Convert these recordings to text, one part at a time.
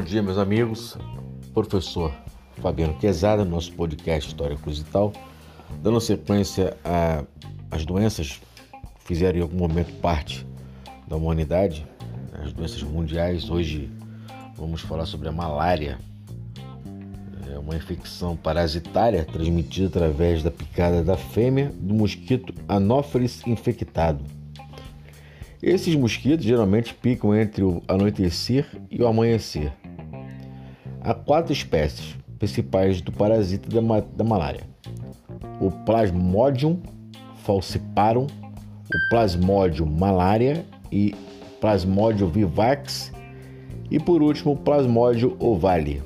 Bom dia, meus amigos. Professor Fabiano Quezada, nosso podcast História Cruz e tal, dando sequência às doenças que fizeram em algum momento parte da humanidade, as doenças mundiais. Hoje vamos falar sobre a malária. É uma infecção parasitária transmitida através da picada da fêmea do mosquito Anopheles infectado. Esses mosquitos geralmente picam entre o anoitecer e o amanhecer. Há quatro espécies principais do parasita da, ma da malária: o Plasmodium falciparum, o Plasmodium malaria e Plasmodium vivax e por último o Plasmodium ovale.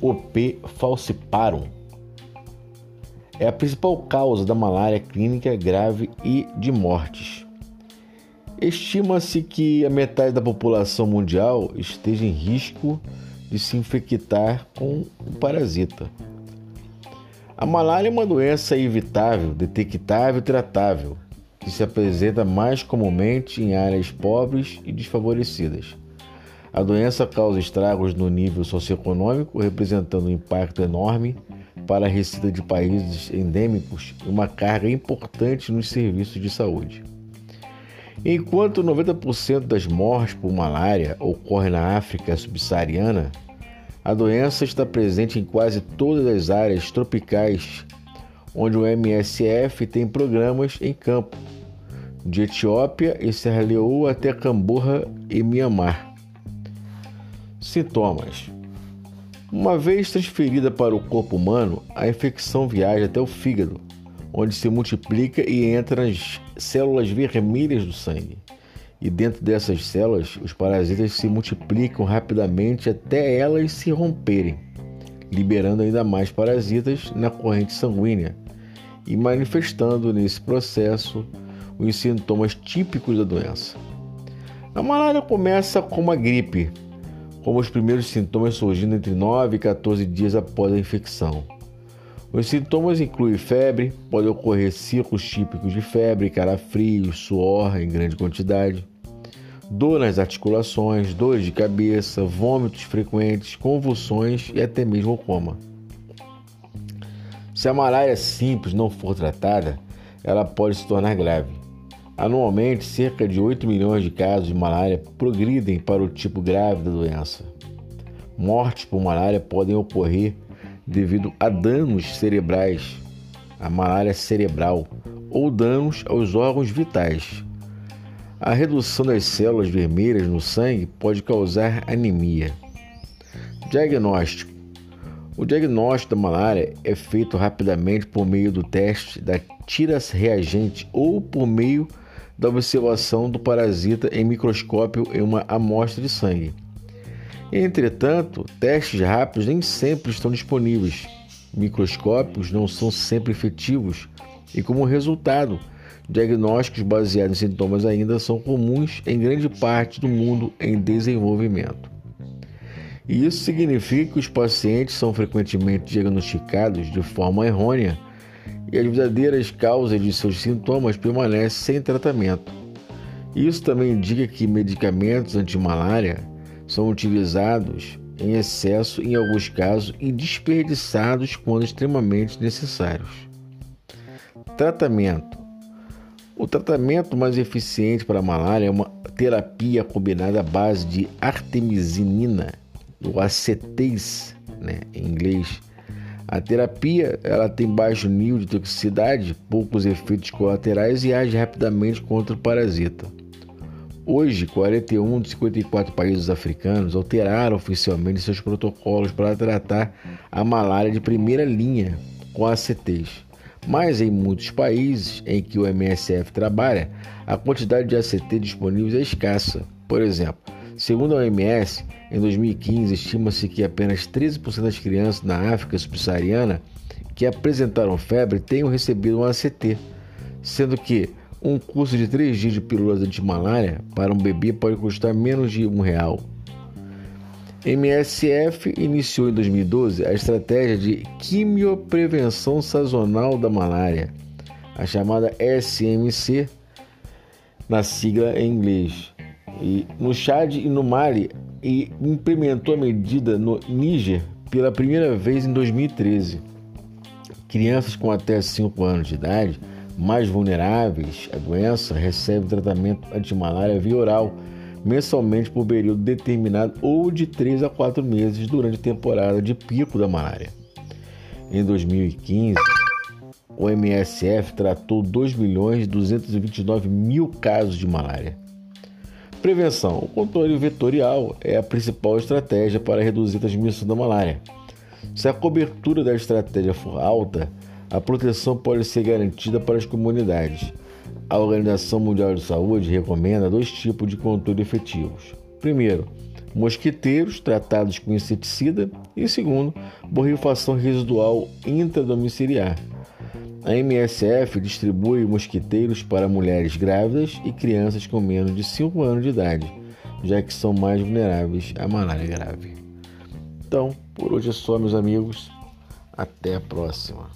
O P. falciparum é a principal causa da malária clínica grave e de mortes. Estima-se que a metade da população mundial esteja em risco de se infectar com o parasita. A malária é uma doença evitável, detectável e tratável, que se apresenta mais comumente em áreas pobres e desfavorecidas. A doença causa estragos no nível socioeconômico, representando um impacto enorme para a receita de países endêmicos e uma carga importante nos serviços de saúde. Enquanto 90% das mortes por malária ocorrem na África subsaariana, a doença está presente em quase todas as áreas tropicais onde o MSF tem programas em campo, de Etiópia e Serra Leoa até Camborra e Mianmar. Sintomas: Uma vez transferida para o corpo humano, a infecção viaja até o fígado, onde se multiplica e entra nas células vermelhas do sangue. E dentro dessas células, os parasitas se multiplicam rapidamente até elas se romperem, liberando ainda mais parasitas na corrente sanguínea e manifestando nesse processo os sintomas típicos da doença. A malária começa como a gripe, com os primeiros sintomas surgindo entre 9 e 14 dias após a infecção. Os sintomas incluem febre, podem ocorrer ciclos típicos de febre, calafrios, suor em grande quantidade, dor nas articulações, dores de cabeça, vômitos frequentes, convulsões e até mesmo coma. Se a malária simples não for tratada, ela pode se tornar grave. Anualmente, cerca de 8 milhões de casos de malária progridem para o tipo grave da doença. Mortes por malária podem ocorrer devido a danos cerebrais, a malária cerebral ou danos aos órgãos vitais. A redução das células vermelhas no sangue pode causar anemia. Diagnóstico: O diagnóstico da malária é feito rapidamente por meio do teste da tira reagente ou por meio da observação do parasita em microscópio em uma amostra de sangue. Entretanto, testes rápidos nem sempre estão disponíveis. Microscópios não são sempre efetivos e, como resultado, diagnósticos baseados em sintomas ainda são comuns em grande parte do mundo em desenvolvimento. E isso significa que os pacientes são frequentemente diagnosticados de forma errônea e as verdadeiras causas de seus sintomas permanecem sem tratamento. Isso também indica que medicamentos anti-malária são utilizados em excesso em alguns casos e desperdiçados quando extremamente necessários. Tratamento: O tratamento mais eficiente para a malária é uma terapia combinada à base de artemisinina, ou aceteis, né, em inglês. A terapia ela tem baixo nível de toxicidade, poucos efeitos colaterais e age rapidamente contra o parasita. Hoje, 41 dos 54 países africanos alteraram oficialmente seus protocolos para tratar a malária de primeira linha com ACTs. Mas em muitos países em que o MSF trabalha, a quantidade de ACT disponíveis é escassa. Por exemplo, segundo a OMS, em 2015 estima-se que apenas 13% das crianças na África subsaariana que apresentaram febre tenham recebido um ACT, sendo que um curso de três dias de pílulas anti-malária para um bebê pode custar menos de um real. MSF iniciou em 2012 a estratégia de quimioprevenção sazonal da malária, a chamada SMC, na sigla em inglês. E no Chad e no Mali, e implementou a medida no Níger pela primeira vez em 2013. Crianças com até 5 anos de idade, mais vulneráveis à doença, recebem tratamento antimalária via oral mensalmente por período determinado ou de 3 a 4 meses durante a temporada de pico da malária. Em 2015, o MSF tratou 2 milhões e 229 mil casos de malária. Prevenção: o controle vetorial é a principal estratégia para reduzir a transmissão da malária. Se a cobertura da estratégia for alta, a proteção pode ser garantida para as comunidades. A Organização Mundial de Saúde recomenda dois tipos de controle efetivos. Primeiro, mosquiteiros tratados com inseticida e segundo, borrifação residual intradomiciliar. A MSF distribui mosquiteiros para mulheres grávidas e crianças com menos de 5 anos de idade, já que são mais vulneráveis à malária grave. Então, por hoje é só, meus amigos. Até a próxima.